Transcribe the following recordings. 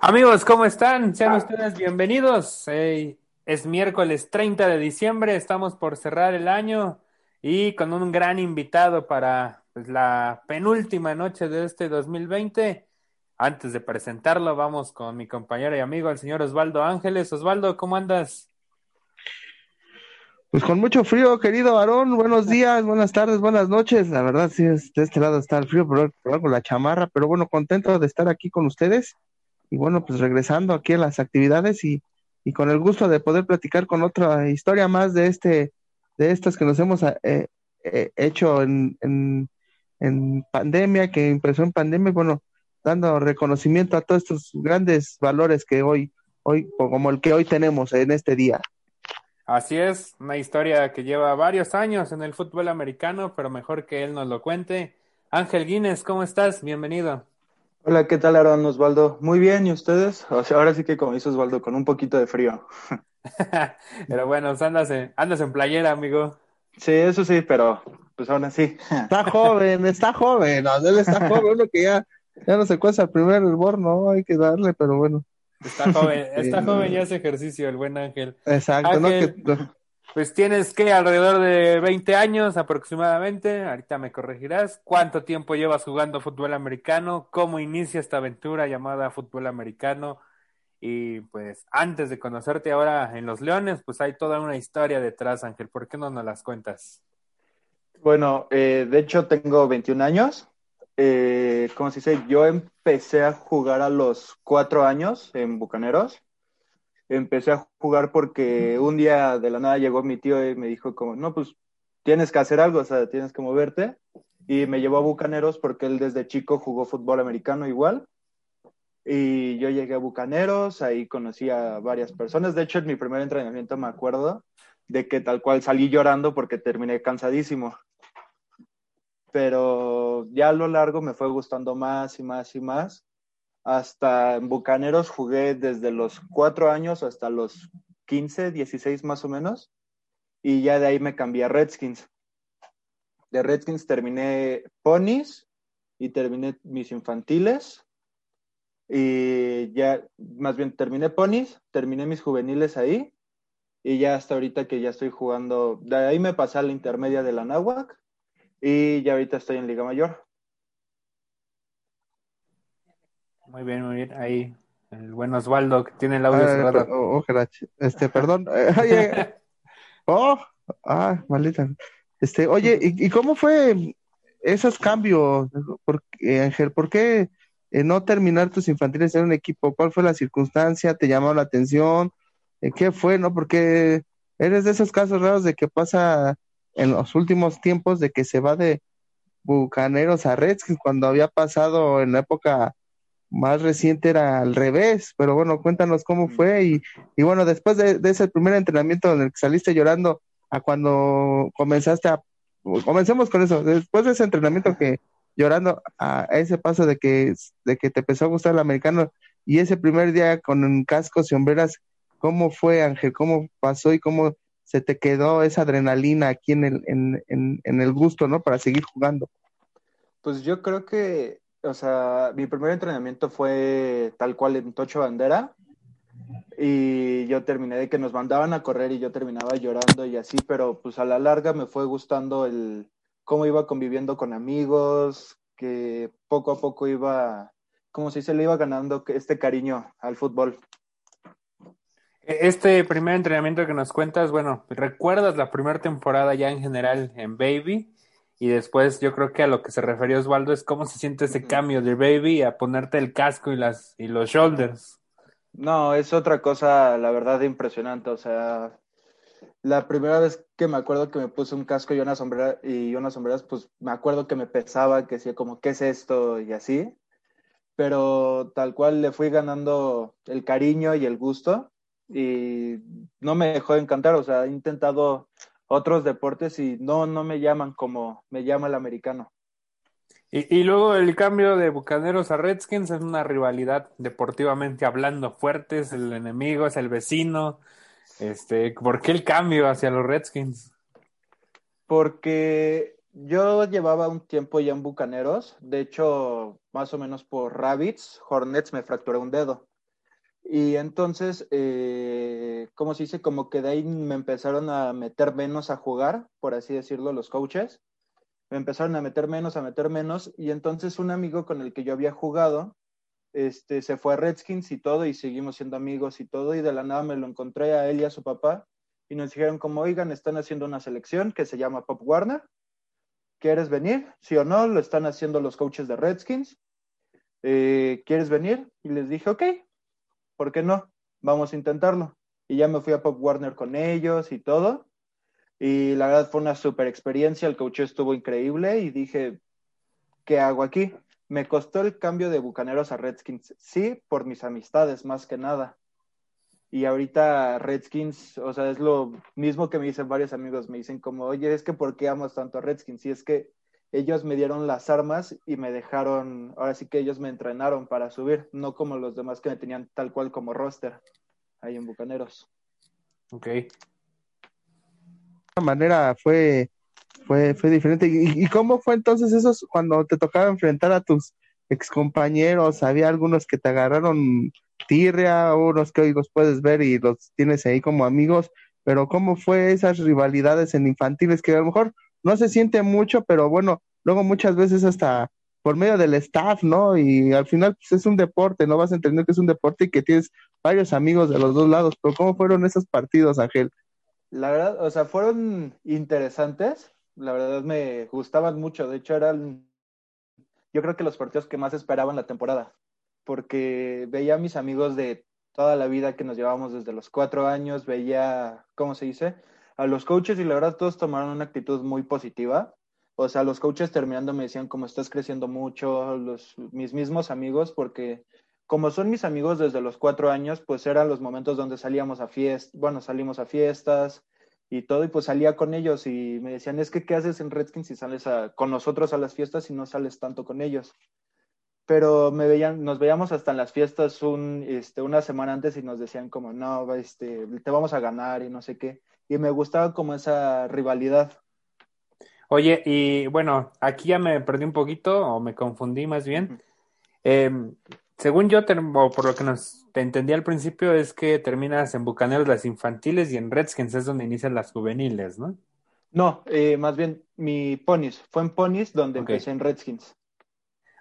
Amigos, ¿cómo están? Sean ustedes bienvenidos. Es miércoles 30 de diciembre, estamos por cerrar el año y con un gran invitado para pues, la penúltima noche de este 2020. Antes de presentarlo, vamos con mi compañero y amigo, el señor Osvaldo Ángeles. Osvaldo, ¿cómo andas? Pues con mucho frío, querido Aarón. Buenos días, buenas tardes, buenas noches. La verdad, sí, de este lado está el frío, pero, con la chamarra. Pero bueno, contento de estar aquí con ustedes. Y bueno, pues regresando aquí a las actividades y, y con el gusto de poder platicar con otra historia más de este, de estas que nos hemos eh, eh, hecho en, en, pandemia, que empezó en pandemia, bueno, dando reconocimiento a todos estos grandes valores que hoy, hoy, como el que hoy tenemos en este día. Así es, una historia que lleva varios años en el fútbol americano, pero mejor que él nos lo cuente. Ángel Guinness, ¿cómo estás? Bienvenido. Hola, ¿qué tal, Aaron Osvaldo? Muy bien, ¿y ustedes? O sea, ahora sí que como dice Osvaldo, con un poquito de frío. pero bueno, andas en, andas en playera, amigo. Sí, eso sí, pero pues aún así. Está joven, está joven, no, él está joven, uno que ya, ya no se cuesta el primer hervor, no, hay que darle, pero bueno. Está joven, está joven y hace ejercicio el buen Ángel. Exacto, Ángel, ¿no? Que, Pues tienes que alrededor de 20 años aproximadamente, ahorita me corregirás. ¿Cuánto tiempo llevas jugando fútbol americano? ¿Cómo inicia esta aventura llamada fútbol americano? Y pues antes de conocerte ahora en Los Leones, pues hay toda una historia detrás, Ángel. ¿Por qué no nos las cuentas? Bueno, eh, de hecho tengo 21 años. Eh, ¿Cómo se dice? Yo empecé a jugar a los cuatro años en Bucaneros. Empecé a jugar porque un día de la nada llegó mi tío y me dijo como, no, pues tienes que hacer algo, o sea, tienes que moverte. Y me llevó a Bucaneros porque él desde chico jugó fútbol americano igual. Y yo llegué a Bucaneros, ahí conocí a varias personas. De hecho, en mi primer entrenamiento me acuerdo de que tal cual salí llorando porque terminé cansadísimo pero ya a lo largo me fue gustando más y más y más. Hasta en Bucaneros jugué desde los cuatro años hasta los 15, 16 más o menos, y ya de ahí me cambié a Redskins. De Redskins terminé Ponies y terminé mis infantiles, y ya, más bien terminé Ponies, terminé mis juveniles ahí, y ya hasta ahorita que ya estoy jugando, de ahí me pasé a la intermedia de la Náhuac, y ya ahorita estoy en Liga Mayor. Muy bien, muy bien. Ahí el buen Osvaldo que tiene el audio ah, cerrado. oh, oh, este, perdón. Eh, oye, oh, ah, maldita. Este, oye, ¿y, y cómo fue esos cambios? ¿Por, eh, Ángel, ¿por qué eh, no terminar tus infantiles en un equipo? ¿Cuál fue la circunstancia? ¿Te llamó la atención? Eh, ¿Qué fue, no? Porque eres de esos casos raros de que pasa en los últimos tiempos de que se va de Bucaneros a Redskins, cuando había pasado en la época más reciente era al revés, pero bueno, cuéntanos cómo fue y, y bueno, después de, de, ese primer entrenamiento en el que saliste llorando a cuando comenzaste a, comencemos con eso, después de ese entrenamiento que llorando a, a ese paso de que, de que te empezó a gustar el americano y ese primer día con cascos y hombreras, ¿cómo fue Ángel? ¿Cómo pasó y cómo se te quedó esa adrenalina aquí en el, en, en, el gusto, ¿no? Para seguir jugando. Pues yo creo que, o sea, mi primer entrenamiento fue tal cual en Tocho Bandera y yo terminé de que nos mandaban a correr y yo terminaba llorando y así, pero pues a la larga me fue gustando el cómo iba conviviendo con amigos, que poco a poco iba, como si se le iba ganando este cariño al fútbol. Este primer entrenamiento que nos cuentas, bueno, ¿recuerdas la primera temporada ya en general en Baby? Y después yo creo que a lo que se refería Osvaldo es cómo se siente ese cambio de Baby a ponerte el casco y, las, y los shoulders. No, es otra cosa, la verdad, impresionante. O sea, la primera vez que me acuerdo que me puse un casco y una sombrera y unas sombreras, pues me acuerdo que me pesaba, que decía como, ¿qué es esto? Y así. Pero tal cual le fui ganando el cariño y el gusto y no me dejó de encantar, o sea, he intentado otros deportes y no, no me llaman como me llama el americano. Y, y, luego el cambio de Bucaneros a Redskins es una rivalidad deportivamente hablando fuerte, es el enemigo, es el vecino. Este, ¿Por qué el cambio hacia los Redskins? Porque yo llevaba un tiempo ya en Bucaneros, de hecho, más o menos por Rabbits, Hornets me fracturé un dedo. Y entonces, eh, ¿cómo se dice? Como que de ahí me empezaron a meter menos a jugar, por así decirlo, los coaches. Me empezaron a meter menos, a meter menos. Y entonces un amigo con el que yo había jugado, este, se fue a Redskins y todo, y seguimos siendo amigos y todo. Y de la nada me lo encontré a él y a su papá. Y nos dijeron como, oigan, están haciendo una selección que se llama Pop Warner. ¿Quieres venir? Sí o no, lo están haciendo los coaches de Redskins. Eh, ¿Quieres venir? Y les dije, ok, ¿por qué no? Vamos a intentarlo. Y ya me fui a Pop Warner con ellos y todo. Y la verdad fue una super experiencia, el coach estuvo increíble y dije, ¿qué hago aquí? Me costó el cambio de Bucaneros a Redskins, sí, por mis amistades más que nada. Y ahorita Redskins, o sea, es lo mismo que me dicen varios amigos, me dicen como, oye, es que ¿por qué amas tanto a Redskins? Y es que ellos me dieron las armas y me dejaron, ahora sí que ellos me entrenaron para subir, no como los demás que me tenían tal cual como roster ahí en Bucaneros. Ok. De manera fue, fue, fue diferente. ¿Y, cómo fue entonces eso cuando te tocaba enfrentar a tus excompañeros? ¿Había algunos que te agarraron tirria, unos que hoy los puedes ver y los tienes ahí como amigos? Pero ¿cómo fue esas rivalidades en infantiles que a lo mejor no se siente mucho, pero bueno, luego muchas veces hasta por medio del staff, ¿no? Y al final pues es un deporte, no vas a entender que es un deporte y que tienes varios amigos de los dos lados, pero ¿cómo fueron esos partidos, Ángel? La verdad, o sea, fueron interesantes, la verdad me gustaban mucho, de hecho eran, yo creo que los partidos que más esperaba en la temporada, porque veía a mis amigos de toda la vida que nos llevábamos desde los cuatro años, veía, ¿cómo se dice? A los coaches y la verdad todos tomaron una actitud muy positiva. O sea, los coaches terminando me decían como estás creciendo mucho, los, mis mismos amigos, porque como son mis amigos desde los cuatro años, pues eran los momentos donde salíamos a fiestas, bueno, salimos a fiestas y todo, y pues salía con ellos y me decían, es que, ¿qué haces en Redskins si sales con nosotros a las fiestas y no sales tanto con ellos? Pero me veían, nos veíamos hasta en las fiestas un, este, una semana antes y nos decían como, no, este, te vamos a ganar y no sé qué y me gustaba como esa rivalidad. Oye, y bueno, aquí ya me perdí un poquito o me confundí más bien. Em, según yo, o por lo que nos te entendí al principio, es que terminas en Bucaneros las infantiles y en Redskins es donde inician las juveniles, ¿no? No, eh, más bien mi Ponies. Fue en Ponies donde empecé en Redskins.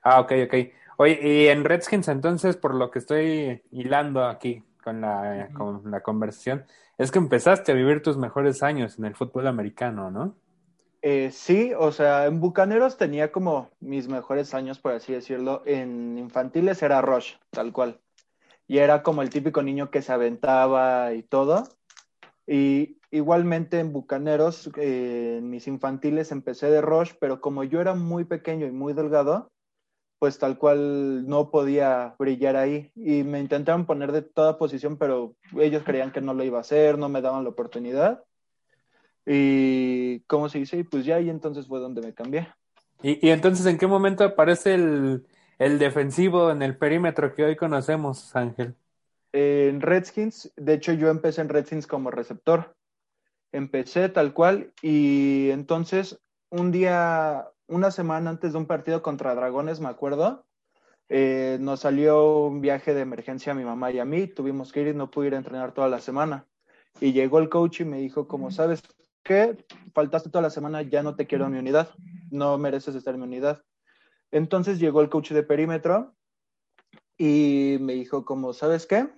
Ah, ok, ok. Oye, y en Redskins entonces, por lo que estoy hilando aquí con la, con la conversación, es que empezaste a vivir tus mejores años en el fútbol americano, ¿no? Eh, sí, o sea, en Bucaneros tenía como mis mejores años, por así decirlo. En infantiles era Rush, tal cual. Y era como el típico niño que se aventaba y todo. Y igualmente en Bucaneros, eh, en mis infantiles empecé de Rush, pero como yo era muy pequeño y muy delgado, pues tal cual no podía brillar ahí. Y me intentaron poner de toda posición, pero ellos creían que no lo iba a hacer, no me daban la oportunidad. Y, ¿cómo se dice? Y pues ya, y entonces fue donde me cambié. ¿Y, entonces en qué momento aparece el, defensivo en el perímetro que hoy conocemos, Ángel? En Redskins, de hecho yo empecé en Redskins como receptor. Empecé tal cual y entonces un día una semana antes de un partido contra Dragones, me acuerdo, eh, nos salió un viaje de emergencia a mi mamá y a mí, tuvimos que ir y no pude ir a entrenar toda la semana. Y llegó el coach y me dijo, como sabes qué, faltaste toda la semana, ya no te quiero en mi unidad, no mereces estar en mi unidad. Entonces llegó el coach de perímetro y me dijo, como sabes qué,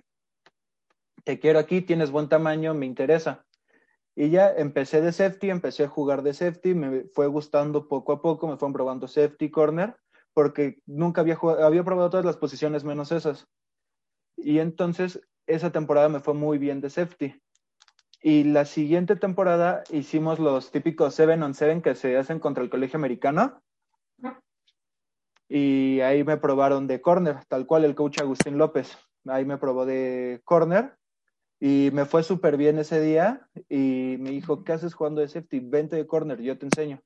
te quiero aquí, tienes buen tamaño, me interesa. Y ya empecé de safety, empecé a jugar de safety, me fue gustando poco a poco, me fueron probando safety corner, porque nunca había, jugado, había probado todas las posiciones menos esas. Y entonces esa temporada me fue muy bien de safety. Y la siguiente temporada hicimos los típicos 7 on 7 que se hacen contra el colegio americano. Y ahí me probaron de corner, tal cual el coach Agustín López. Ahí me probó de corner y me fue súper bien ese día y me dijo, ¿qué haces jugando de safety? Vente de corner, yo te enseño.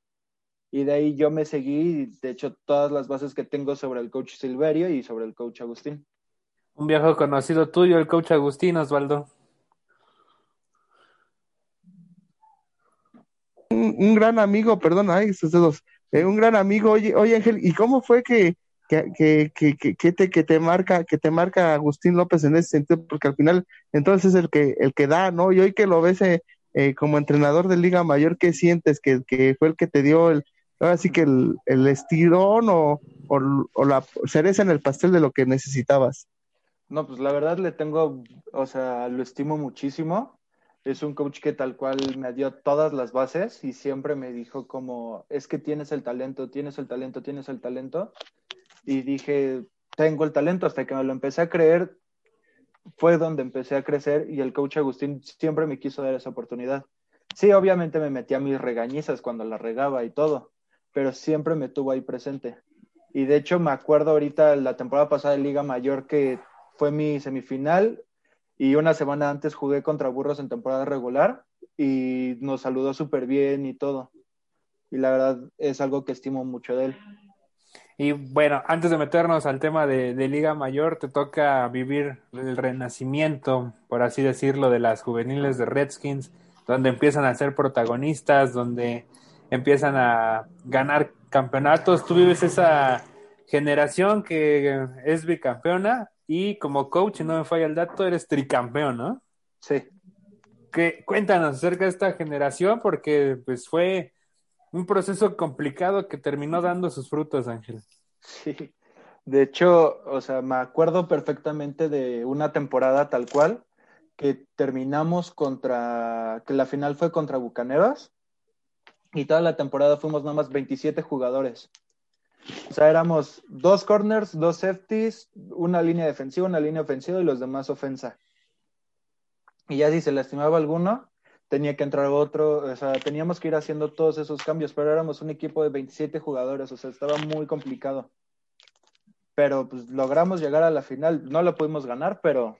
Y de ahí yo me seguí, de hecho, todas las bases que tengo sobre el coach Silverio y sobre el coach Agustín. Un viejo conocido tuyo, el coach Agustín, Osvaldo. un, un gran amigo, perdón, ay, esos dedos, eh, un gran amigo, oye, oye Ángel, ¿y cómo fue que, que, que, que, que, te, que te marca, que te marca Agustín López en ese sentido? Porque al final, entonces es el que, el que da, ¿no? Y hoy que lo ves eh, eh, como entrenador de Liga Mayor, ¿qué sientes? ¿Que, que fue el que te dio el, ahora sí que el, el estirón o, o, o la cereza en el pastel de lo que necesitabas? No, pues la verdad le tengo, o sea, lo estimo muchísimo. Es un coach que tal cual me dio todas las bases y siempre me dijo como, es que tienes el talento, tienes el talento, tienes el talento. Y dije, tengo el talento hasta que me lo empecé a creer, fue donde empecé a crecer y el coach Agustín siempre me quiso dar esa oportunidad. Sí, obviamente me metía mis regañizas cuando la regaba y todo, pero siempre me tuvo ahí presente. Y de hecho me acuerdo ahorita la temporada pasada de Liga Mayor que fue mi semifinal y una semana antes jugué contra Burros en temporada regular y nos saludó súper bien y todo. Y la verdad es algo que estimo mucho de él. Y bueno, antes de meternos al tema de, de, Liga Mayor, te toca vivir el renacimiento, por así decirlo, de las juveniles de Redskins, donde empiezan a ser protagonistas, donde empiezan a ganar campeonatos. Tú vives esa generación que es bicampeona y como coach, no me falla el dato, eres tricampeón, ¿no? Sí. Que, cuéntanos acerca de esta generación, porque pues fue un proceso complicado que terminó dando sus frutos, Ángel. Sí. De hecho, o sea, me acuerdo perfectamente de una temporada tal cual que terminamos contra, que la final fue contra Bucaneros y toda la temporada fuimos nada más 27 jugadores. O sea, éramos dos corners, dos safeties, una línea defensiva, una línea ofensiva y los demás ofensa. Y ya si se lastimaba alguno, tenía que entrar otro, o sea, teníamos que ir haciendo todos esos cambios, pero éramos un equipo de 27 jugadores, o sea, estaba muy complicado. Pero pues logramos llegar a la final, no lo pudimos ganar, pero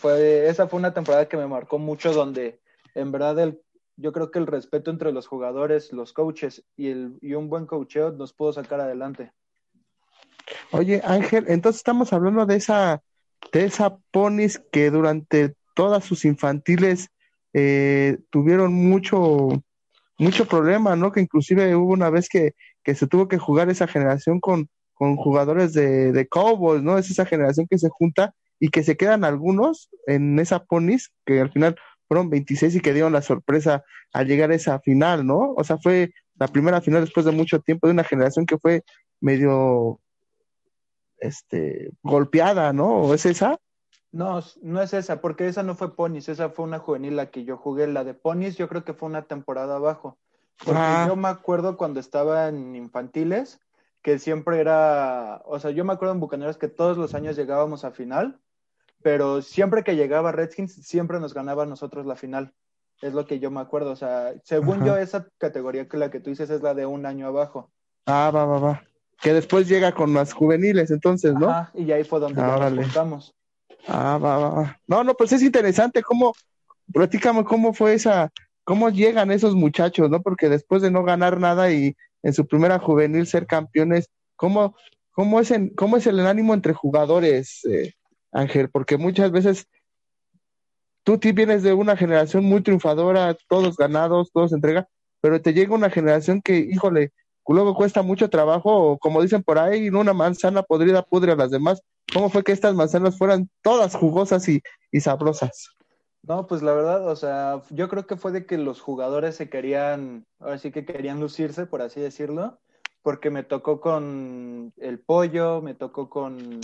fue, esa fue una temporada que me marcó mucho donde en verdad el yo creo que el respeto entre los jugadores, los coaches y, el, y un buen coacheo nos pudo sacar adelante. Oye, Ángel, entonces estamos hablando de esa, de esa ponis que durante todas sus infantiles eh, tuvieron mucho, mucho problema, ¿no? Que inclusive hubo una vez que, que se tuvo que jugar esa generación con, con jugadores de, de Cowboys, ¿no? Es esa generación que se junta y que se quedan algunos en esa ponis que al final fueron 26 y que dieron la sorpresa al llegar a esa final, ¿no? O sea, fue la primera final después de mucho tiempo de una generación que fue medio este golpeada, ¿no? ¿O es esa? No, no es esa, porque esa no fue Ponis, esa fue una juvenil la que yo jugué. La de Ponis yo creo que fue una temporada abajo. Porque ah. yo me acuerdo cuando estaba en infantiles, que siempre era, o sea, yo me acuerdo en Bucaneros que todos los años llegábamos a final pero siempre que llegaba Redskins, siempre nos ganaba a nosotros la final. Es lo que yo me acuerdo. O sea, según Ajá. yo, esa categoría que la que tú dices es la de un año abajo. Ah, va, va, va. Que después llega con las juveniles, entonces, ¿no? Ah, y ahí fue donde ah, nos juntamos. Ah, va, va, va. No, no, pues es interesante cómo, platícame cómo fue esa, cómo llegan esos muchachos, ¿no? Porque después de no ganar nada y en su primera juvenil ser campeones, ¿cómo, cómo, es, en, cómo es el ánimo entre jugadores? Eh, Ángel, porque muchas veces tú vienes de una generación muy triunfadora, todos ganados, todos entrega, pero te llega una generación que, híjole, luego cuesta mucho trabajo, o como dicen por ahí, una manzana podrida pudre a las demás. ¿Cómo fue que estas manzanas fueran todas jugosas y, y sabrosas? No, pues la verdad, o sea, yo creo que fue de que los jugadores se querían, ahora sí que querían lucirse, por así decirlo, porque me tocó con el pollo, me tocó con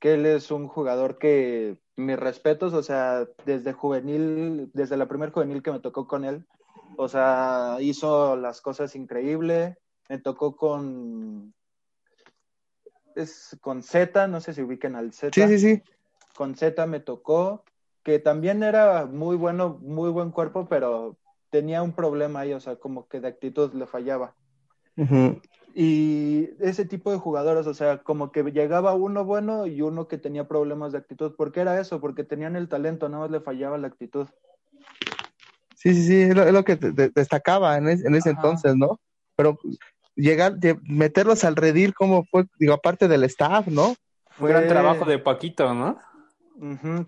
que él es un jugador que mis respetos, o sea, desde juvenil, desde la primer juvenil que me tocó con él, o sea, hizo las cosas increíble, me tocó con es con Z, no sé si ubiquen al Z. Sí, sí, sí. Con Z me tocó, que también era muy bueno, muy buen cuerpo, pero tenía un problema ahí, o sea, como que de actitud le fallaba. Uh y ese tipo de jugadores, o sea, como que llegaba uno bueno y uno que tenía problemas de actitud. ¿Por qué era eso? Porque tenían el talento, nada más le fallaba la actitud. Sí, sí, sí, es lo, que destacaba en, en ese entonces, ¿no? Pero llegar, meterlos al redil, ¿cómo fue? Digo, aparte del staff, ¿no? Fue un gran trabajo de Paquito, ¿no?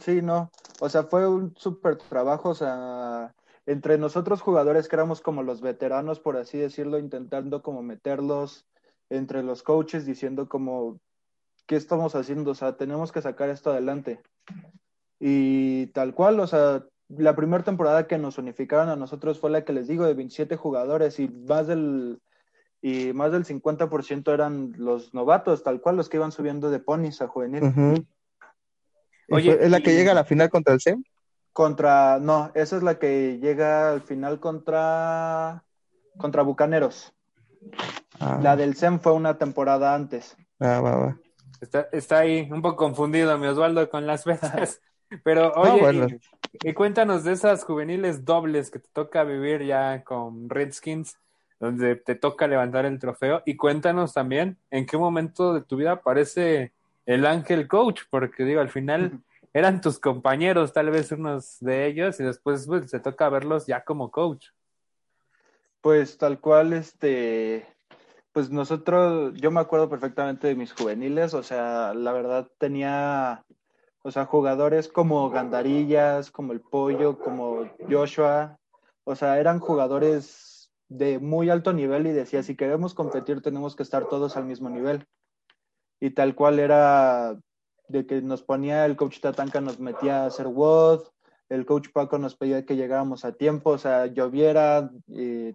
sí, no. O sea, fue un súper trabajo, o sea, entre nosotros jugadores que éramos como los veteranos, por así decirlo, intentando como meterlos entre los coaches, diciendo como, ¿qué estamos haciendo? O sea, tenemos que sacar esto adelante. Y tal cual, o sea, la primera temporada que nos unificaron a nosotros fue la que les digo, de 27 jugadores y más del, y más del 50% eran los novatos, tal cual, los que iban subiendo de ponis a juvenil. Oye, ¿es la que llega a la final contra el SEM? Contra, no, esa es la que llega al final contra, contra Bucaneros. Ah. La del SEM fue una temporada antes. Ah, va, va. Está, está ahí un poco confundido mi Osvaldo con las veces. Pero oye, y, cuéntanos de esas juveniles dobles que te toca vivir ya con Redskins, donde te toca levantar el trofeo. Y cuéntanos también en qué momento de tu vida aparece el ángel coach, porque digo, al final eran tus compañeros, tal vez unos de ellos, y después pues, te toca verlos ya como coach. Pues tal cual, este, pues nosotros, yo me acuerdo perfectamente de mis juveniles, o sea, la verdad tenía o sea, jugadores como Gandarillas, como el Pollo, como Joshua. O sea, eran jugadores de muy alto nivel y decía, si queremos competir tenemos que estar todos al mismo nivel. Y tal cual era de que nos ponía el coach Tatanka, nos metía a hacer WOD, el coach Paco nos pedía que llegáramos a tiempo, o sea, lloviera, eh,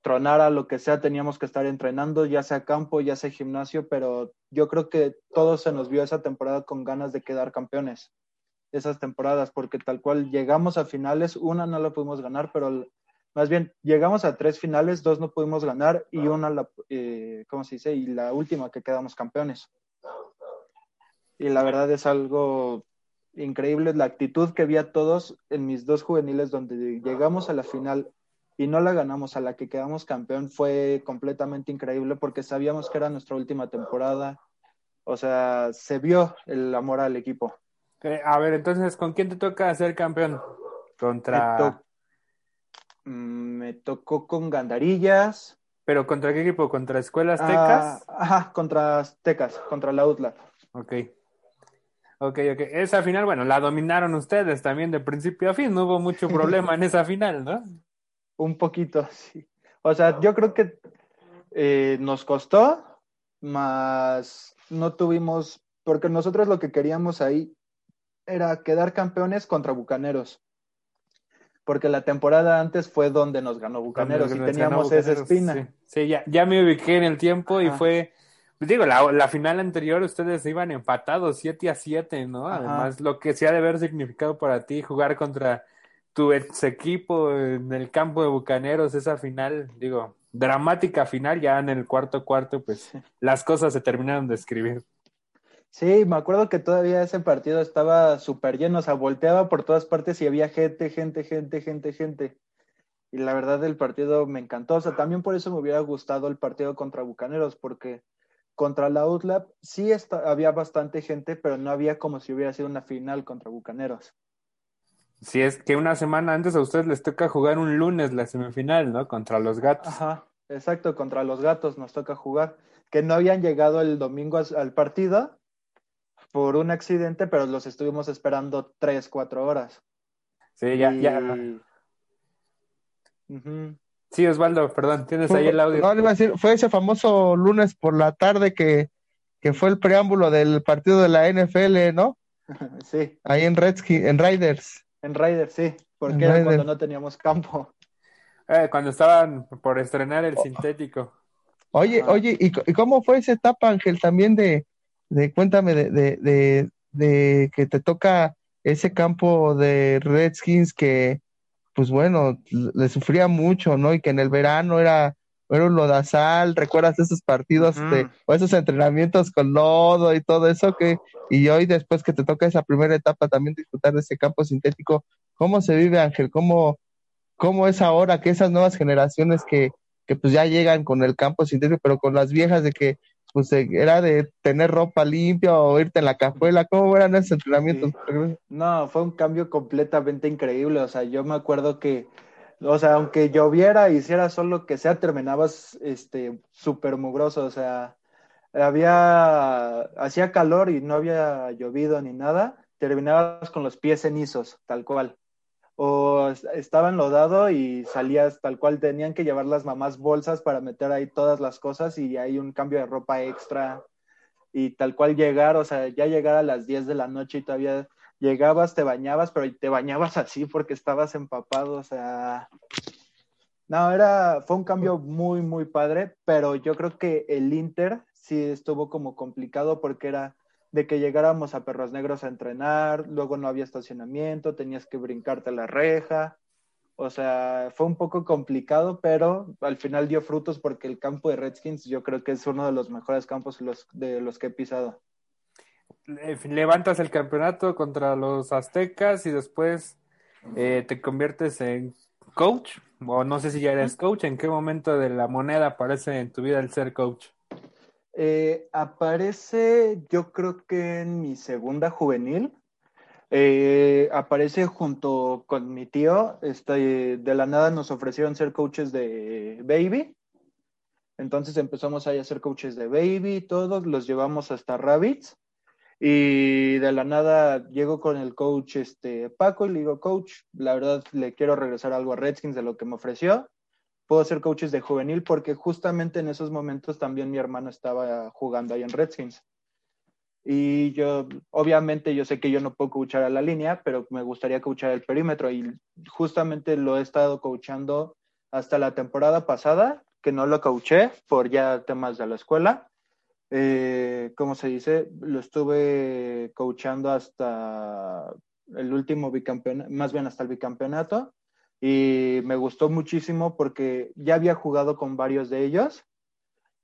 tronara, lo que sea, teníamos que estar entrenando, ya sea campo, ya sea gimnasio, pero yo creo que todos se nos vio esa temporada con ganas de quedar campeones, esas temporadas, porque tal cual llegamos a finales, una no la pudimos ganar, pero más bien llegamos a tres finales, dos no pudimos ganar y una, la, eh, ¿cómo se dice? Y la última que quedamos campeones. Y la verdad es algo increíble la actitud que vi a todos en mis dos juveniles donde llegamos a la final y no la ganamos, a la que quedamos campeón fue completamente increíble porque sabíamos que era nuestra última temporada. O sea, se vio el amor al equipo. A ver, entonces, ¿con quién te toca ser campeón? Contra. Mm, me, tocó con Gandarillas. ¿Pero contra qué equipo? ¿Contra Escuelas Tecas? Ah, ajá, contra Tecas, contra la UTLA. Ok. Ok, ok. Esa final, bueno, la dominaron ustedes también de principio a fin. No hubo mucho problema en esa final, ¿no? Un poquito, sí. O sea, yo creo que eh, nos costó, más no tuvimos, porque nosotros lo que queríamos ahí era quedar campeones contra Bucaneros. Porque la temporada antes fue donde nos ganó Bucaneros y teníamos esa espina. Sí, ya, ya me ubiqué en el tiempo y fue, digo, la, la, final anterior ustedes iban empatados 7 a 7, ¿no? Además, lo que sí ha de haber significado para ti jugar contra tu ex equipo en el campo de Bucaneros, esa final, digo, dramática final, ya en el cuarto cuarto, pues las cosas se terminaron de escribir. Sí, me acuerdo que todavía ese partido estaba súper lleno, o sea, volteaba por todas partes y había gente, gente, gente, gente, gente. Y la verdad el partido me encantó, o sea, también por eso me hubiera gustado el partido contra Bucaneros, porque contra la Outlap sí había bastante gente, pero no había como si hubiera sido una final contra Bucaneros. Si es que una semana antes a ustedes les toca jugar un lunes la semifinal, ¿no? Contra los gatos. Ajá, exacto, contra los gatos nos toca jugar. Que no habían llegado el domingo al partido por un accidente, pero los estuvimos esperando tres, cuatro horas. Sí, ya, ya. Sí, Osvaldo, perdón, tienes ahí el audio. No, le iba a decir, fue ese famoso lunes por la tarde que, que fue el preámbulo del partido de la NFL, ¿no? sí. Ahí en Redskins, en Riders. En Raider, sí, porque era cuando no teníamos campo. Eh, cuando estaban por estrenar el sintético. Oye, oye, ¿y, cómo fue esa etapa, Ángel, también de, de cuéntame, de, de, de, que te toca ese campo de Redskins que, pues bueno, le sufría mucho, ¿no? Y que en el verano era era un lodazal, ¿recuerdas esos partidos o esos entrenamientos con lodo y todo eso? que Y hoy después que te toca esa primera etapa también disfrutar de ese campo sintético, ¿cómo se vive Ángel? ¿Cómo, cómo es ahora que esas nuevas generaciones que, que pues ya llegan con el campo sintético, pero con las viejas de que pues era de tener ropa limpia o irte en la cajuela, ¿cómo eran esos entrenamientos? No, fue un cambio completamente increíble, o sea, yo me acuerdo que o sea, aunque lloviera, hiciera solo que sea, terminabas este súper mugroso, o sea, había, hacía calor y no había llovido ni nada, terminabas con los pies cenizos, tal cual. O estaba enlodado y salías tal cual, tenían que llevar las mamás bolsas para meter ahí todas las cosas y hay un cambio de ropa extra. Y tal cual llegar, o sea, ya llegar a las 10 de la noche y todavía llegabas, te bañabas, pero te bañabas así porque estabas empapado, o sea, no, era, fue un cambio muy, muy padre, pero yo creo que el Inter sí estuvo como complicado porque era de que llegáramos a Perros Negros a entrenar, luego no había estacionamiento, tenías que brincarte la reja, o sea, fue un poco complicado, pero al final dio frutos porque el campo de Redskins yo creo que es uno de los mejores campos de los que he pisado. Levantas el campeonato contra los aztecas y después eh, te conviertes en coach, o no sé si ya eres coach, ¿en qué momento de la moneda aparece en tu vida el ser coach? Eh, aparece, yo creo que en mi segunda juvenil, eh, aparece junto con mi tío, este, de la nada nos ofrecieron ser coaches de baby, entonces empezamos ahí a ser coaches de baby, todos los llevamos hasta Rabbits, y de la nada llego con el coach este, Paco y le digo, coach, la verdad le quiero regresar algo a Redskins de lo que me ofreció. Puedo ser coaches de juvenil porque justamente en esos momentos también mi hermano estaba jugando ahí en Redskins. Y yo, obviamente, yo sé que yo no puedo coachar a la línea, pero me gustaría coachar el perímetro. Y justamente lo he estado coachando hasta la temporada pasada, que no lo coaché por ya temas de la escuela eh, ¿cómo se dice? Lo estuve coachando hasta el último bicampeonato, más bien hasta el bicampeonato, y me gustó muchísimo porque ya había jugado con varios de ellos,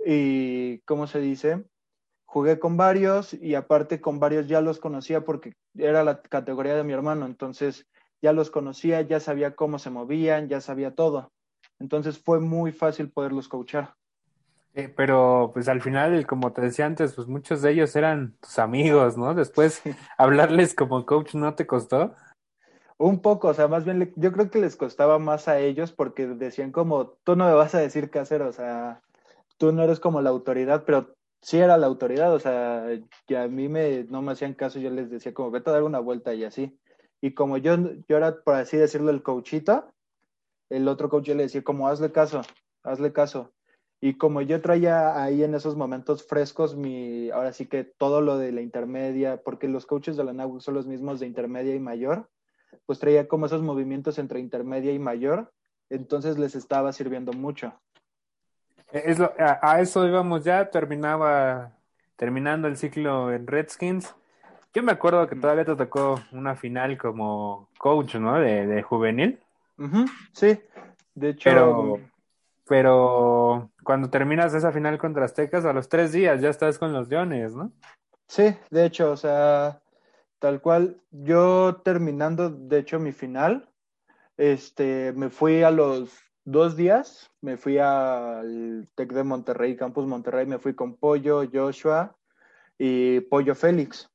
y ¿cómo se dice? Jugué con varios y aparte con varios ya los conocía porque era la categoría de mi hermano, entonces ya los conocía, ya sabía cómo se movían, ya sabía todo. Entonces fue muy fácil poderlos coachar. Eh, pero pues al final, como te decía antes, pues muchos de ellos eran tus amigos, ¿no? Después hablarles como coach no te costó. Un poco, o sea, más bien yo creo que les costaba más a ellos porque decían como, tú no me vas a decir qué hacer, o sea, tú no eres como la autoridad, pero sí era la autoridad, o sea, que a mí me, no me hacían caso, yo les decía como, vete a dar una vuelta y así. Y como yo, yo era, por así decirlo, el coachito, el otro coach yo le decía como, hazle caso, hazle caso. Y como yo traía ahí en esos momentos frescos, mi, ahora sí que todo lo de la intermedia, porque los coaches de la NAU son los mismos de intermedia y mayor, pues traía como esos movimientos entre intermedia y mayor, entonces les estaba sirviendo mucho. Es a, eso íbamos ya, terminaba, terminando el ciclo en Redskins. Yo me acuerdo que todavía te tocó una final como coach, ¿no? De, juvenil. sí, de hecho pero cuando terminas esa final contra Aztecas, a los tres días ya estás con los Leones, ¿no? Sí, de hecho, o sea, tal cual, yo terminando, de hecho, mi final, este, me fui a los dos días, me fui al TEC de Monterrey, Campus Monterrey, me fui con Pollo, Joshua y Pollo Félix.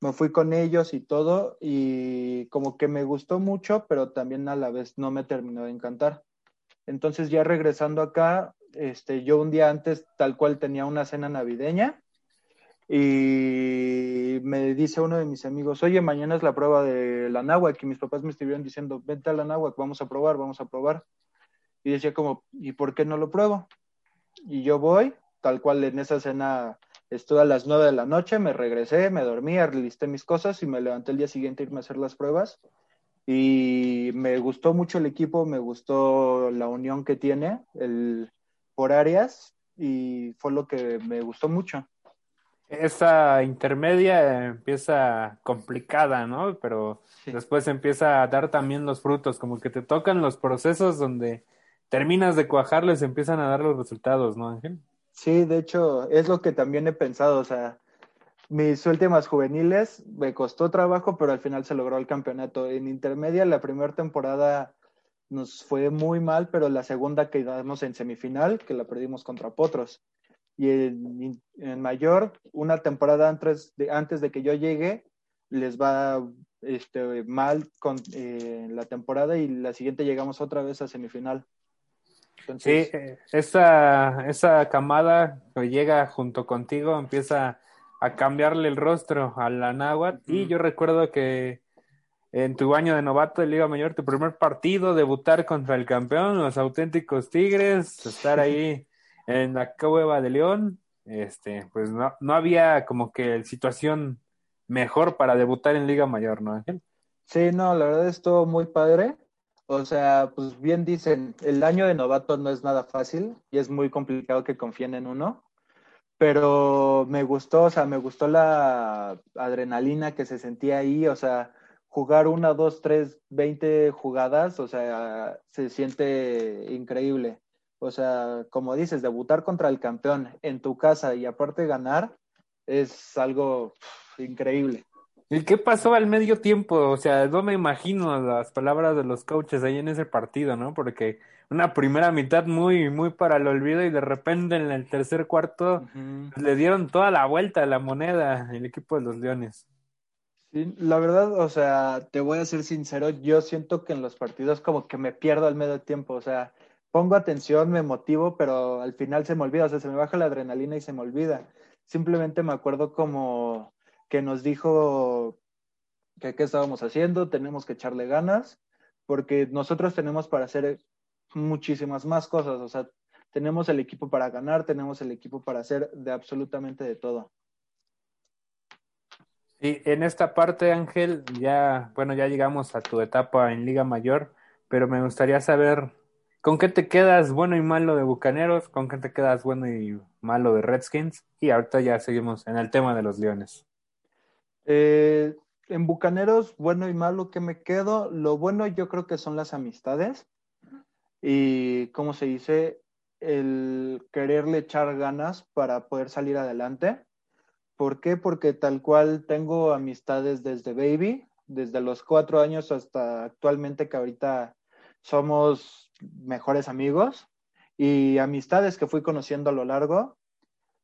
Me fui con ellos y todo, y como que me gustó mucho, pero también a la vez no me terminó de encantar. Entonces ya regresando acá, este, yo un día antes tal cual tenía una cena navideña y me dice uno de mis amigos, oye, mañana es la prueba de la náhuac y mis papás me estuvieron diciendo, vente a la náhuac, vamos a probar, vamos a probar. Y decía como, ¿y por qué no lo pruebo? Y yo voy, tal cual en esa cena estuve a las nueve de la noche, me regresé, me dormí, listé mis cosas y me levanté el día siguiente a irme a hacer las pruebas y me gustó mucho el equipo, me gustó la unión que tiene el, por áreas y fue lo que me gustó mucho. Esa intermedia empieza complicada, ¿no? Pero después empieza a dar también los frutos, como que te tocan los procesos donde terminas de cuajarles, empiezan a dar los resultados, ¿no, Ángel? Sí, de hecho, es lo que también he pensado, o sea, mis últimas juveniles me costó trabajo, pero al final se logró el campeonato. En intermedia, la primera temporada nos fue muy mal, pero la segunda quedamos en semifinal, que la perdimos contra Potros. Y en, mayor, una temporada antes de, antes de que yo llegue, les va este, mal con eh, la temporada y la siguiente llegamos otra vez a semifinal. sí, eh, esa, esa camada que llega junto contigo empieza a cambiarle el rostro a la náhuatl. Y yo recuerdo que en tu año de novato de Liga Mayor, tu primer partido, debutar contra el campeón, los auténticos Tigres, estar ahí en la Cueva de León, este, pues no, no había como que situación mejor para debutar en Liga Mayor, ¿no, Ángel? Sí, no, la verdad estuvo muy padre. O sea, pues bien dicen, el año de novato no es nada fácil y es muy complicado que confíen en uno, pero me gustó, o sea, me gustó la adrenalina que se sentía ahí, o sea, jugar una, dos, tres, veinte jugadas, o sea, se siente increíble. O sea, como dices, debutar contra el campeón en tu casa y aparte ganar es algo increíble. ¿Y qué pasó al medio tiempo? O sea, no me imagino las palabras de los coaches ahí en ese partido, ¿no? Porque una primera mitad muy, muy para el olvido y de repente en el tercer cuarto le dieron toda la vuelta a la moneda el equipo de los Leones. Sí, la verdad, o sea, te voy a ser sincero, yo siento que en los partidos como que me pierdo al medio tiempo, o sea, pongo atención, me motivo, pero al final se me olvida, o sea, se me baja la adrenalina y se me olvida. Simplemente me acuerdo como que nos dijo que qué estábamos haciendo, tenemos que echarle ganas, porque nosotros tenemos para hacer muchísimas más cosas, o sea, tenemos el equipo para ganar, tenemos el equipo para hacer de absolutamente de todo. Y en esta parte, Ángel, ya, bueno, ya llegamos a tu etapa en Liga Mayor, pero me gustaría saber ¿Con qué te quedas bueno y malo de Bucaneros? ¿Con qué te quedas bueno y malo de Redskins? Y ahorita ya seguimos en el tema de los Leones. Eh, en Bucaneros, bueno y malo, ¿qué me quedo? Lo bueno yo creo que son las amistades y, ¿cómo se dice? El quererle echar ganas para poder salir adelante. ¿Por qué? Porque tal cual tengo amistades desde baby, desde los cuatro años hasta actualmente que ahorita somos mejores amigos y amistades que fui conociendo a lo largo.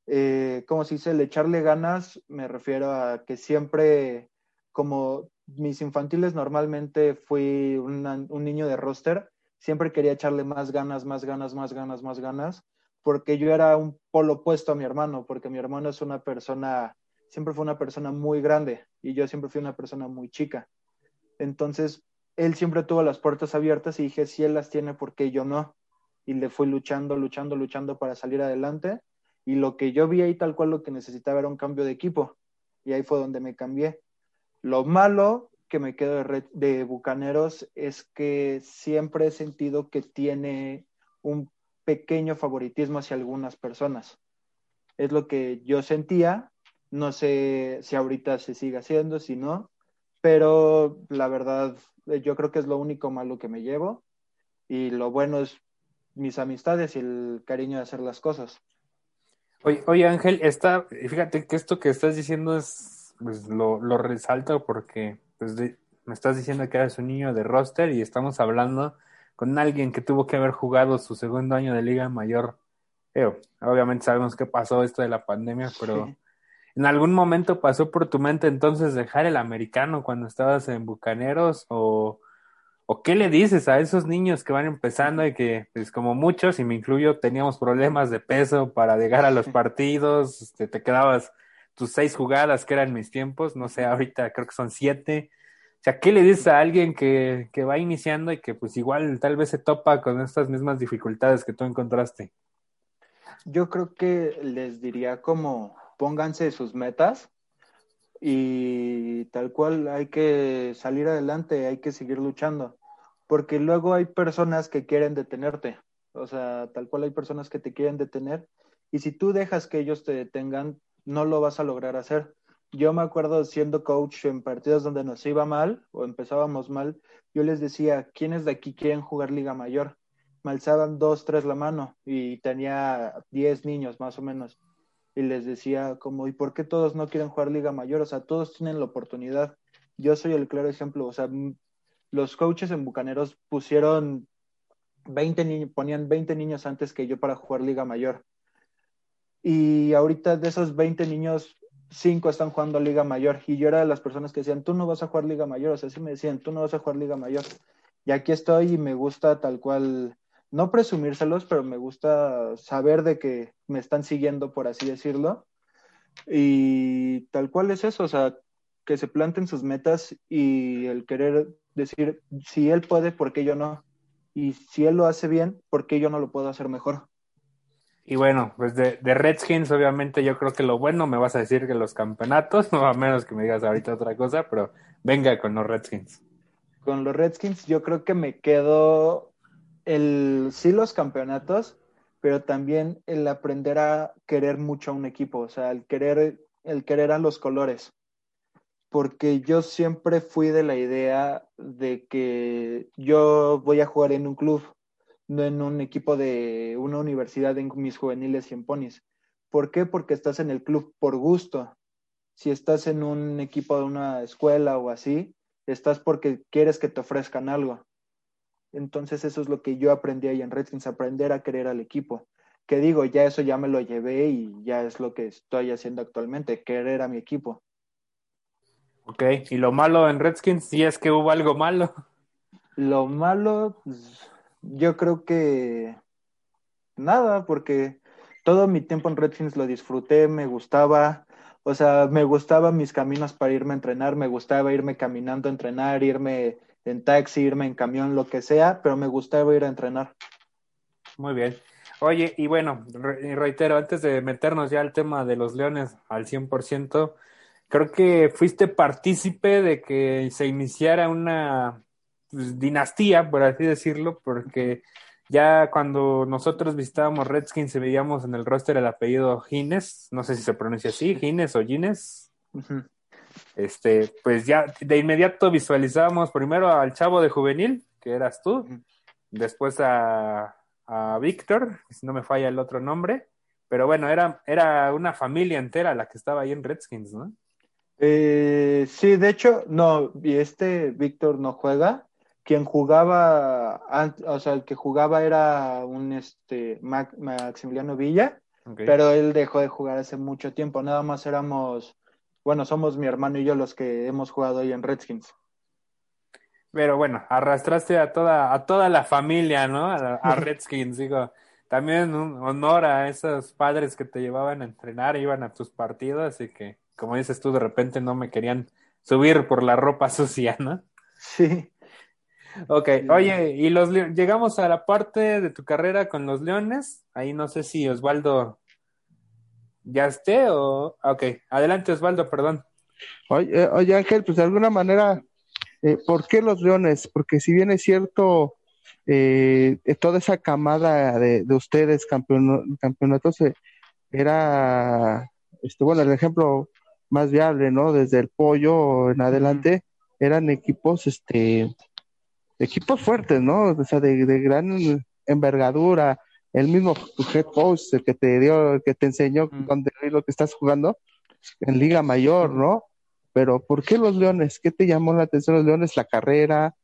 Eh, como se dice, el echarle ganas, me refiero a que siempre, como mis infantiles normalmente fui un niño de roster, siempre quería echarle más ganas, más ganas, más ganas, más ganas, porque yo era un polo opuesto a mi hermano, porque mi hermano es una persona, siempre fue una persona muy grande y yo siempre fui una persona muy chica. Entonces, él siempre tuvo las puertas abiertas y dije, si él las tiene, ¿por qué yo no? Y le fui luchando, luchando, luchando para salir adelante. Y lo que yo vi ahí tal cual lo que necesitaba era un cambio de equipo. Y ahí fue donde me cambié. Lo malo que me quedo de, de Bucaneros es que siempre he sentido que tiene un pequeño favoritismo hacia algunas personas. Es lo que yo sentía. No sé si ahorita se sigue haciendo, si no, pero la verdad eh, yo creo que es lo único malo que me llevo y lo bueno es mis amistades y el cariño de hacer las cosas. Oye, oye Ángel, está, fíjate que esto que estás diciendo es, pues lo, lo resalto porque pues, me estás diciendo que eres un niño de roster y estamos hablando con alguien que tuvo que haber jugado su segundo año de Liga Mayor. obviamente sabemos qué pasó esto de la pandemia, pero ¿En algún momento pasó por tu mente entonces dejar el americano cuando estabas en Bucaneros? ¿O, o qué le dices a esos niños que van empezando y que, pues como muchos, y me incluyo, teníamos problemas de peso para llegar a los partidos, este, te quedabas tus seis jugadas que eran mis tiempos, no sé, ahorita creo que son siete. O sea, ¿qué le dices a alguien que, que va iniciando y que pues igual tal vez se topa con estas mismas dificultades que tú encontraste? Yo creo que les diría como pónganse sus metas y tal cual hay que salir adelante, hay que seguir luchando, porque luego hay personas que quieren detenerte, o sea, tal cual hay personas que te quieren detener y si tú dejas que ellos te detengan, no lo vas a lograr hacer. Yo me acuerdo siendo coach en partidos donde nos iba mal o empezábamos mal, yo les decía, ¿quiénes de aquí quieren jugar Liga Mayor? Me alzaban dos, tres la mano y tenía diez niños más o menos y les decía como, ¿y por qué todos no quieren jugar Liga Mayor? O sea, todos tienen la oportunidad. Yo soy el claro ejemplo, o sea, los coaches en Bucaneros pusieron 20 niños, ponían 20 niños antes que yo para jugar Liga Mayor. Y ahorita de esos 20 niños, 5 están jugando Liga Mayor. Y yo era de las personas que decían, tú no vas a jugar Liga Mayor. O sea, sí me decían, tú no vas a jugar Liga Mayor. Y aquí estoy y me gusta tal cual no presumírselos, pero me gusta saber de que me están siguiendo, por así decirlo. Y tal cual es eso, o sea, que se planten sus metas y el querer decir, si él puede, ¿por qué yo no? Y si él lo hace bien, ¿por qué yo no lo puedo hacer mejor? Y bueno, pues de, de, Redskins, obviamente yo creo que lo bueno, me vas a decir que los campeonatos, no a menos que me digas ahorita otra cosa, pero venga con los Redskins. Con los Redskins yo creo que me quedo el sí los campeonatos, pero también el aprender a querer mucho a un equipo, o sea, el querer, el querer a los colores. Porque yo siempre fui de la idea de que yo voy a jugar en un club, no en un equipo de una universidad en mis juveniles y en ponis. ¿Por qué? Porque estás en el club por gusto. Si estás en un equipo de una escuela o así, estás porque quieres que te ofrezcan algo. Entonces eso es lo que yo aprendí ahí en Redskins, aprender a querer al equipo. Que digo, ya eso ya me lo llevé y ya es lo que estoy haciendo actualmente, querer a mi equipo. Ok, y lo malo en Redskins, si es que hubo algo malo. Lo malo, pues, yo creo que nada, porque todo mi tiempo en Redskins lo disfruté, me gustaba, o sea, me gustaban mis caminos para irme a entrenar, me gustaba irme caminando a entrenar, irme en taxi, irme en camión, lo que sea, pero me gustaba ir a entrenar. Muy bien. Oye, y bueno, reitero, antes de meternos ya al tema de los Leones al 100%, creo que fuiste partícipe de que se iniciara una pues, dinastía, por así decirlo, porque ya cuando nosotros visitábamos Redskins y veíamos en el roster el apellido Gines, no sé si se pronuncia así, Gines o Gines, este, pues ya de inmediato visualizábamos primero al chavo de juvenil, que eras tú, después a, a Víctor, si no me falla el otro nombre, pero bueno, era, era una familia entera la que estaba ahí en Redskins, ¿no? Eh, sí, de hecho, no, y este Víctor no juega, quien jugaba, o sea, el que jugaba era un este Maximiliano Villa, pero él dejó de jugar hace mucho tiempo. Nada más éramos, bueno, somos mi hermano y yo los que hemos jugado ahí en Redskins. Pero bueno, arrastraste a toda, a toda la familia, ¿no? A, Redskins, digo. También un honor a esos padres que te llevaban a entrenar, iban a tus partidos y que, como dices tú, de repente no me querían subir por la ropa sucia, ¿no? Sí. Ok, oye, y los llegamos a la parte de tu carrera con los Leones. Ahí no sé si Osvaldo ya esté o. Ok, adelante Osvaldo, perdón. Oye, oye Ángel, pues de alguna manera, eh, ¿por qué los Leones? Porque si bien es cierto, eh, toda esa camada de, ustedes, campeonatos, eh, era, este, bueno, el ejemplo más viable, ¿no? Desde el pollo en adelante, eran equipos, este, equipos fuertes, ¿no? O sea, de, gran envergadura. El mismo head coach, el que te dio, el que te enseñó dónde lo que estás jugando en Liga Mayor, ¿no? Pero ¿por qué los Leones? ¿Qué te llamó la atención los Leones? ¿La carrera?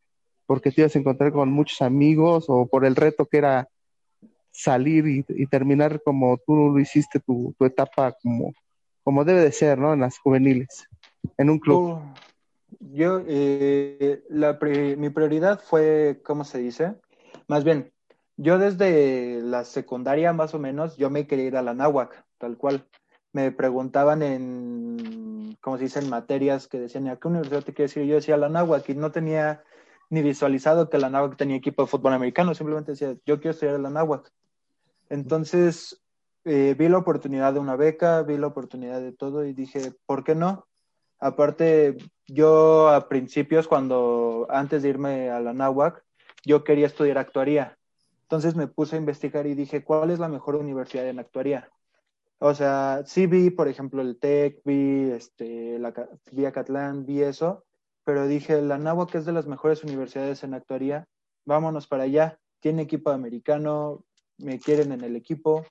¿Porque te ibas a encontrar con muchos amigos? ¿O por el reto que era salir y, terminar como tú lo hiciste tu, etapa como, como debe de ser, ¿no? En las juveniles, en un club. Yo, eh, la mi prioridad fue, ¿cómo se dice? Más bien, yo desde la secundaria más o menos, yo me quería ir a la náhuac, tal cual. Me preguntaban en, ¿cómo se dice? En materias que decían, ¿a qué universidad te quieres ir? Yo decía la náhuac y no tenía ni visualizado que la náhuac tenía equipo de fútbol americano, simplemente decía, yo quiero estudiar en la náhuac. Entonces, eh, vi la oportunidad de una beca, vi la oportunidad de todo y dije, ¿por qué no? Aparte, yo a principios, cuando antes de irme a la NAWAC, yo quería estudiar actuaría. Entonces me puse a investigar y dije, ¿cuál es la mejor universidad en actuaría? O sea, sí vi, por ejemplo, el TEC, vi, este, la, vi Acatlán, vi eso, pero dije, la NAWAC es de las mejores universidades en actuaría, vámonos para allá. Tiene equipo americano, me quieren en el equipo,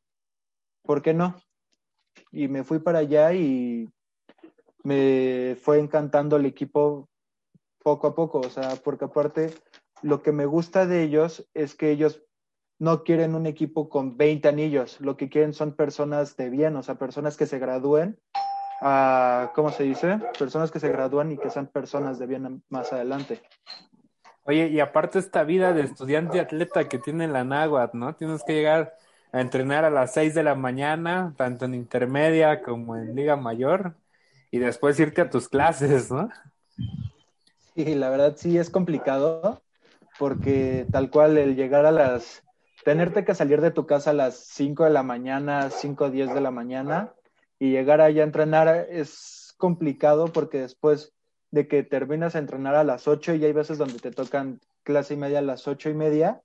¿por qué no? Y me fui para allá y me fue encantando el equipo poco a poco, o sea, porque aparte lo que me gusta de ellos es que ellos no quieren un equipo con 20 anillos, lo que quieren son personas de bien, o sea, personas que se gradúen, a, ¿cómo se dice? Personas que se gradúan y que sean personas de bien más adelante. Oye, y aparte esta vida de estudiante atleta que tiene la náhuatl, ¿no? Tienes que llegar a entrenar a las 6 de la mañana, tanto en intermedia como en liga mayor, y después irte a tus clases, ¿no? Sí, la verdad sí es complicado porque tal cual el llegar a las, tenerte que salir de tu casa a las 5 de la mañana, 5 o 10 de la mañana y llegar allá a entrenar es complicado porque después de que terminas a entrenar a las 8 y hay veces donde te tocan clase y media a las 8 y media,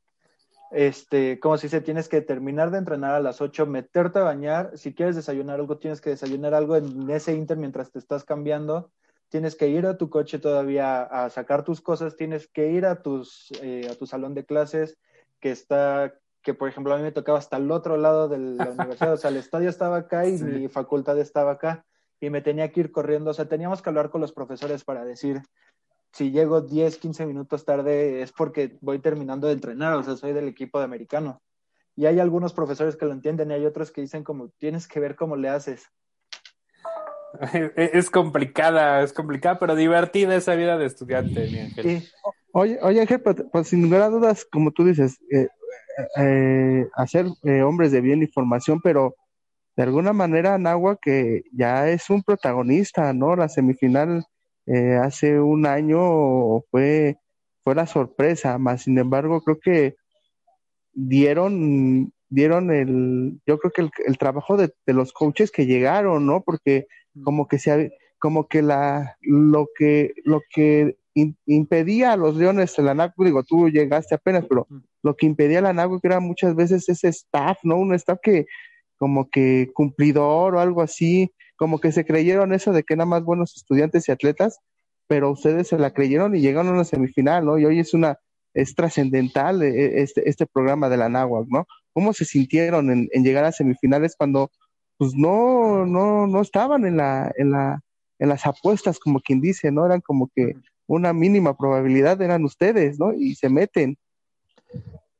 este, como si se tienes que terminar de entrenar a las 8, meterte a bañar, si quieres desayunar algo, tienes que desayunar algo en ese inter mientras te estás cambiando, tienes que ir a tu coche todavía a sacar tus cosas, tienes que ir a, tus, eh, a tu salón de clases, que está, que por ejemplo a mí me tocaba hasta el otro lado de la universidad, o sea, el estadio estaba acá y mi facultad estaba acá, y me tenía que ir corriendo, o sea, teníamos que hablar con los profesores para decir, si llego 10, 15 minutos tarde es porque voy terminando de entrenar, o sea, soy del equipo de americano. Y hay algunos profesores que lo entienden y hay otros que dicen como, tienes que ver cómo le haces. Es complicada, es complicada, pero divertida esa vida de estudiante, mi Ángel. Oye, oye Ángel, pues, sin lugar a dudas, como tú dices, eh, eh, hacer eh, hombres de bien información, pero de alguna manera Nahua que ya es un protagonista, ¿no? La semifinal eh, hace un año fue, fue la sorpresa, más sin embargo creo que dieron, dieron el, yo creo que el, trabajo de, los coaches que llegaron, ¿no? Porque como que se, como que la, lo que, lo que impedía a los Leones de la NACU, digo, tú llegaste apenas, pero lo que impedía a la NACU que era muchas veces ese staff, ¿no? Un staff que como que cumplidor o algo así, como que se creyeron eso de que nada más buenos estudiantes y atletas, pero ustedes se la creyeron y llegaron a una semifinal, ¿no? Y hoy es una, es trascendental eh, este, este programa de la ¿no? ¿Cómo se sintieron en, llegar a semifinales cuando pues no, no, no estaban en la, en la, en las apuestas, como quien dice, ¿no? Eran como que una mínima probabilidad eran ustedes, ¿no? Y se meten.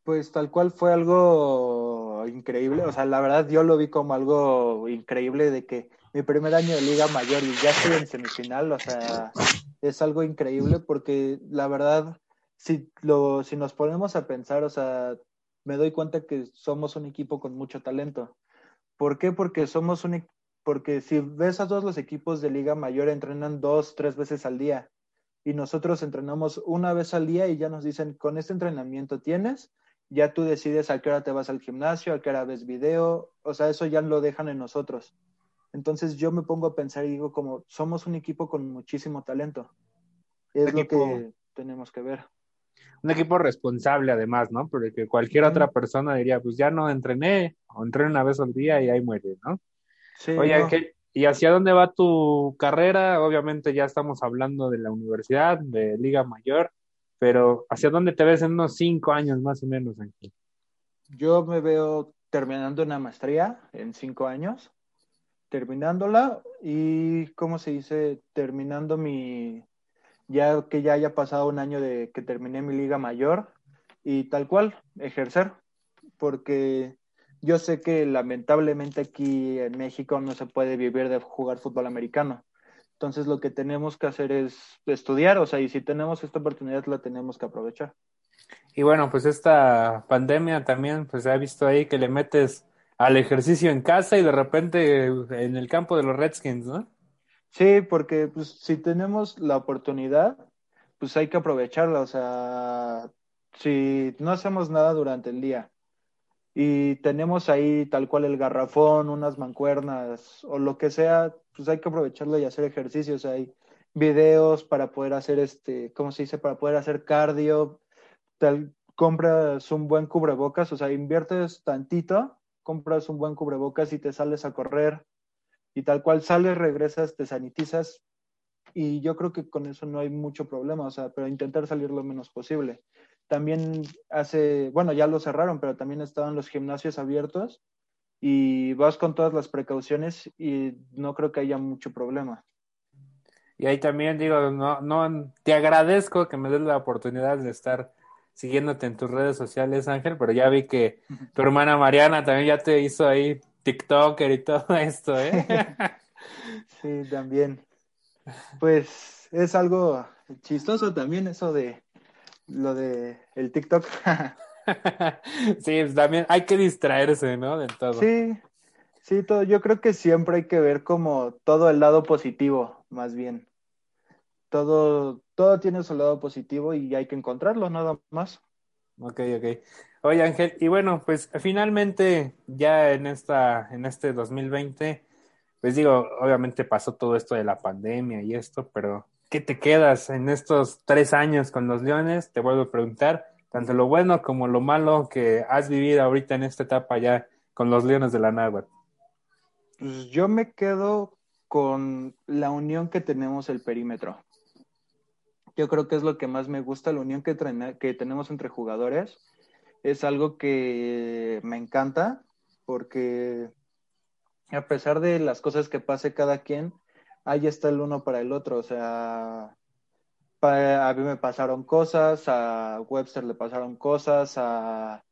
Pues tal cual fue algo increíble, o sea, la verdad yo lo vi como algo increíble de que mi primer año de Liga Mayor y ya estoy en semifinal, o sea, es algo increíble porque la verdad, si, lo, si nos ponemos a pensar, o sea, me doy cuenta que somos un equipo con mucho talento. ¿Por qué? Porque somos un porque si ves a todos los equipos de Liga Mayor entrenan dos, tres veces al día y nosotros entrenamos una vez al día y ya nos dicen, con este entrenamiento tienes, ya tú decides a qué hora te vas al gimnasio, a qué hora ves video, o sea, eso ya lo dejan en nosotros. Entonces yo me pongo a pensar y digo como somos un equipo con muchísimo talento. Es lo que tenemos que ver. Un equipo responsable además, ¿no? Porque cualquier otra persona diría, pues ya no entrené, o entrené una vez al día y ahí muere, ¿no? Sí. Oye, ¿y hacia dónde va tu carrera? Obviamente ya estamos hablando de la universidad, de Liga Mayor, pero ¿hacia dónde te ves en unos cinco años más o menos, Ángel? Yo me veo terminando una maestría en cinco años terminándola y, ¿cómo se dice? Terminando mi, ya que ya haya pasado un año de que terminé mi liga mayor y tal cual, ejercer, porque yo sé que lamentablemente aquí en México no se puede vivir de jugar fútbol americano. Entonces lo que tenemos que hacer es estudiar, o sea, y si tenemos esta oportunidad la tenemos que aprovechar. Y bueno, pues esta pandemia también, pues ha visto ahí que le metes al ejercicio en casa y de repente en el campo de los Redskins, ¿no? Sí, porque pues si tenemos la oportunidad, pues hay que aprovecharla, o sea, si no hacemos nada durante el día y tenemos ahí tal cual el garrafón, unas mancuernas o lo que sea, pues hay que aprovecharlo y hacer ejercicios, hay videos para poder hacer este, ¿cómo se dice? Para poder hacer cardio, tal, compras un buen cubrebocas, o sea, inviertes tantito compras un buen cubrebocas y te sales a correr y tal cual sales, regresas, te sanitizas y yo creo que con eso no hay mucho problema, o sea, pero intentar salir lo menos posible. También hace, bueno, ya lo cerraron, pero también estaban los gimnasios abiertos y vas con todas las precauciones y no creo que haya mucho problema. Y ahí también digo, no, no, te agradezco que me des la oportunidad de estar siguiéndote en tus redes sociales, Ángel, pero ya vi que tu hermana Mariana también ya te hizo ahí TikToker y todo esto, ¿eh? sí, también. Pues es algo chistoso también eso de lo de el TikTok. sí, pues también hay que distraerse, ¿no? De todo. Sí, Sí, todo, yo creo que siempre hay que ver como todo el lado positivo, más bien. Todo, todo tiene su lado positivo y hay que encontrarlo, nada más. Ok, ok. Oye, Ángel, y bueno, pues finalmente ya en esta, en este 2020, pues digo, obviamente pasó todo esto de la pandemia y esto, pero ¿qué te quedas en estos tres años con los Leones? Te vuelvo a preguntar, tanto lo bueno como lo malo que has vivido ahorita en esta etapa ya con los Leones de la Náhuatl. Pues yo me quedo con la unión que tenemos el perímetro. Yo creo que es lo que más me gusta, la unión que, que tenemos entre jugadores. Es algo que me encanta porque a pesar de las cosas que pase cada quien, ahí está el uno para el otro. O sea, a mí me pasaron cosas, a Webster le pasaron cosas, a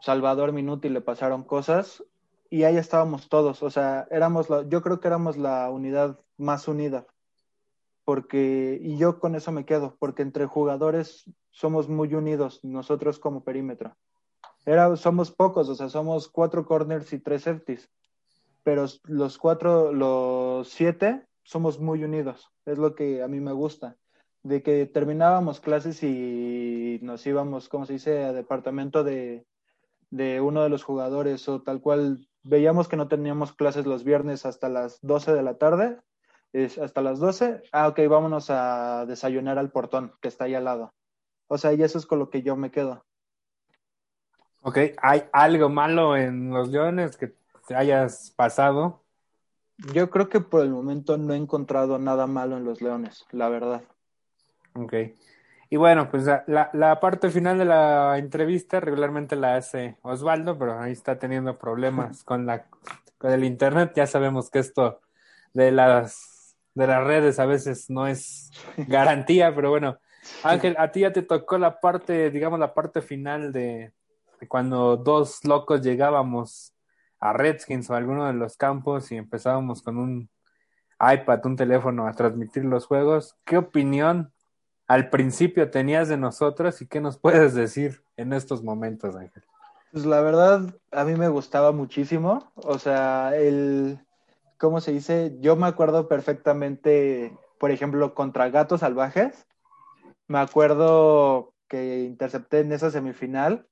Salvador Minuti le pasaron cosas y ahí estábamos todos. O sea, éramos la, yo creo que éramos la unidad más unida. Porque, y yo con eso me quedo, porque entre jugadores somos muy unidos, nosotros como perímetro. Era, somos pocos, o sea, somos cuatro corners y tres safeties pero los cuatro, los siete, somos muy unidos. Es lo que a mí me gusta. De que terminábamos clases y nos íbamos, como se dice, a departamento de, de uno de los jugadores o tal cual. Veíamos que no teníamos clases los viernes hasta las 12 de la tarde. Es hasta las 12. Ah, ok, vámonos a desayunar al portón que está ahí al lado. O sea, y eso es con lo que yo me quedo. Ok, ¿hay algo malo en los Leones que hayas pasado? Yo creo que por el momento no he encontrado nada malo en los Leones, la verdad. Ok. Y bueno, pues la, la parte final de la entrevista regularmente la hace Osvaldo, pero ahí está teniendo problemas con la con el internet. Ya sabemos que esto de las de las redes a veces no es garantía, pero bueno, Ángel, a ti ya te tocó la parte, digamos, la parte final de, de cuando dos locos llegábamos a Redskins o a alguno de los campos y empezábamos con un iPad, un teléfono a transmitir los juegos. ¿Qué opinión al principio tenías de nosotros y qué nos puedes decir en estos momentos, Ángel? Pues la verdad, a mí me gustaba muchísimo. O sea, el, ¿cómo se dice? Yo me acuerdo perfectamente, por ejemplo, contra Gatos Salvajes. Me acuerdo que intercepté en esa semifinal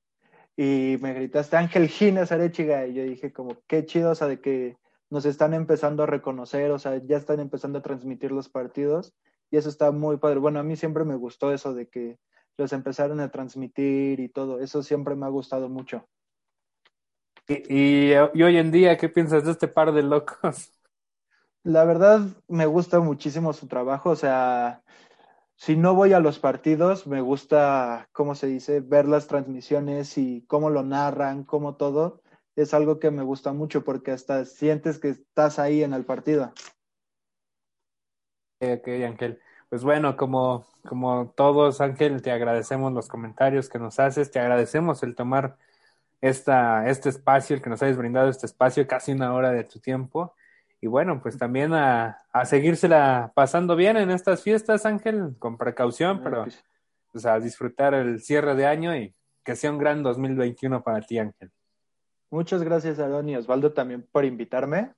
y me gritaste Ángel Gines Arechiga y yo dije como qué chido, o sea, de que nos están empezando a reconocer, o sea, ya están empezando a transmitir los partidos y eso está muy padre. Bueno, a mí siempre me gustó eso de que los empezaron a transmitir y todo, eso siempre me ha gustado mucho. Y, y, y hoy en día, ¿qué piensas de este par de locos? La verdad, me gusta muchísimo su trabajo, o sea, si no voy a los partidos, me gusta, ¿cómo se dice?, ver las transmisiones y cómo lo narran, cómo todo. Es algo que me gusta mucho porque hasta sientes que estás ahí en el partido. Ok, Ángel. Pues bueno, como, como todos, Ángel, te agradecemos los comentarios que nos haces, te agradecemos el tomar esta, este espacio, el que nos hayas brindado este espacio, casi una hora de tu tiempo. Y bueno, pues también a, a seguírsela pasando bien en estas fiestas, Ángel, con precaución, pero pues, a disfrutar el cierre de año y que sea un gran 2021 para ti, Ángel. Muchas gracias, Aaron y Osvaldo, también por invitarme,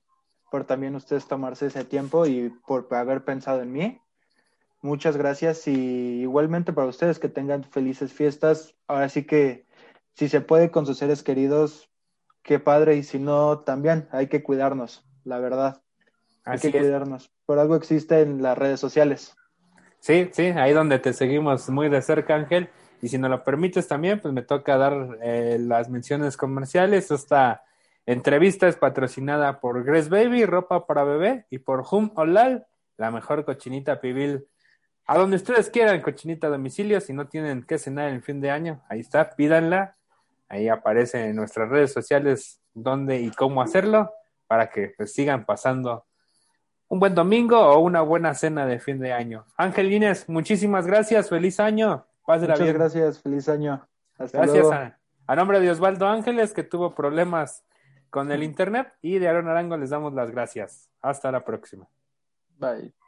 por también ustedes tomarse ese tiempo y por haber pensado en mí. Muchas gracias y igualmente para ustedes que tengan felices fiestas. Ahora sí que si se puede con sus seres queridos, qué padre y si no, también hay que cuidarnos la verdad. Hay que cuidarnos. Por algo existe en las redes sociales. Sí, sí, ahí donde te seguimos muy de cerca, Ángel. Y si nos lo permites también, pues me toca dar eh, las menciones comerciales. Esta entrevista es patrocinada por Grace Baby, ropa para bebé, y por Hum Olal, la mejor cochinita pibil. A donde ustedes quieran, cochinita a domicilio, si no tienen que cenar en fin de año, ahí está, pídanla. Ahí aparece en nuestras redes sociales dónde y cómo hacerlo para que pues, sigan pasando un buen domingo o una buena cena de fin de año. Ángel Guinness, muchísimas gracias, feliz año. Muchas bien. gracias, feliz año. Hasta gracias luego. A, a, nombre de Osvaldo Ángeles, que tuvo problemas con el internet, y de Aaron Arango les damos las gracias. Hasta la próxima. Bye.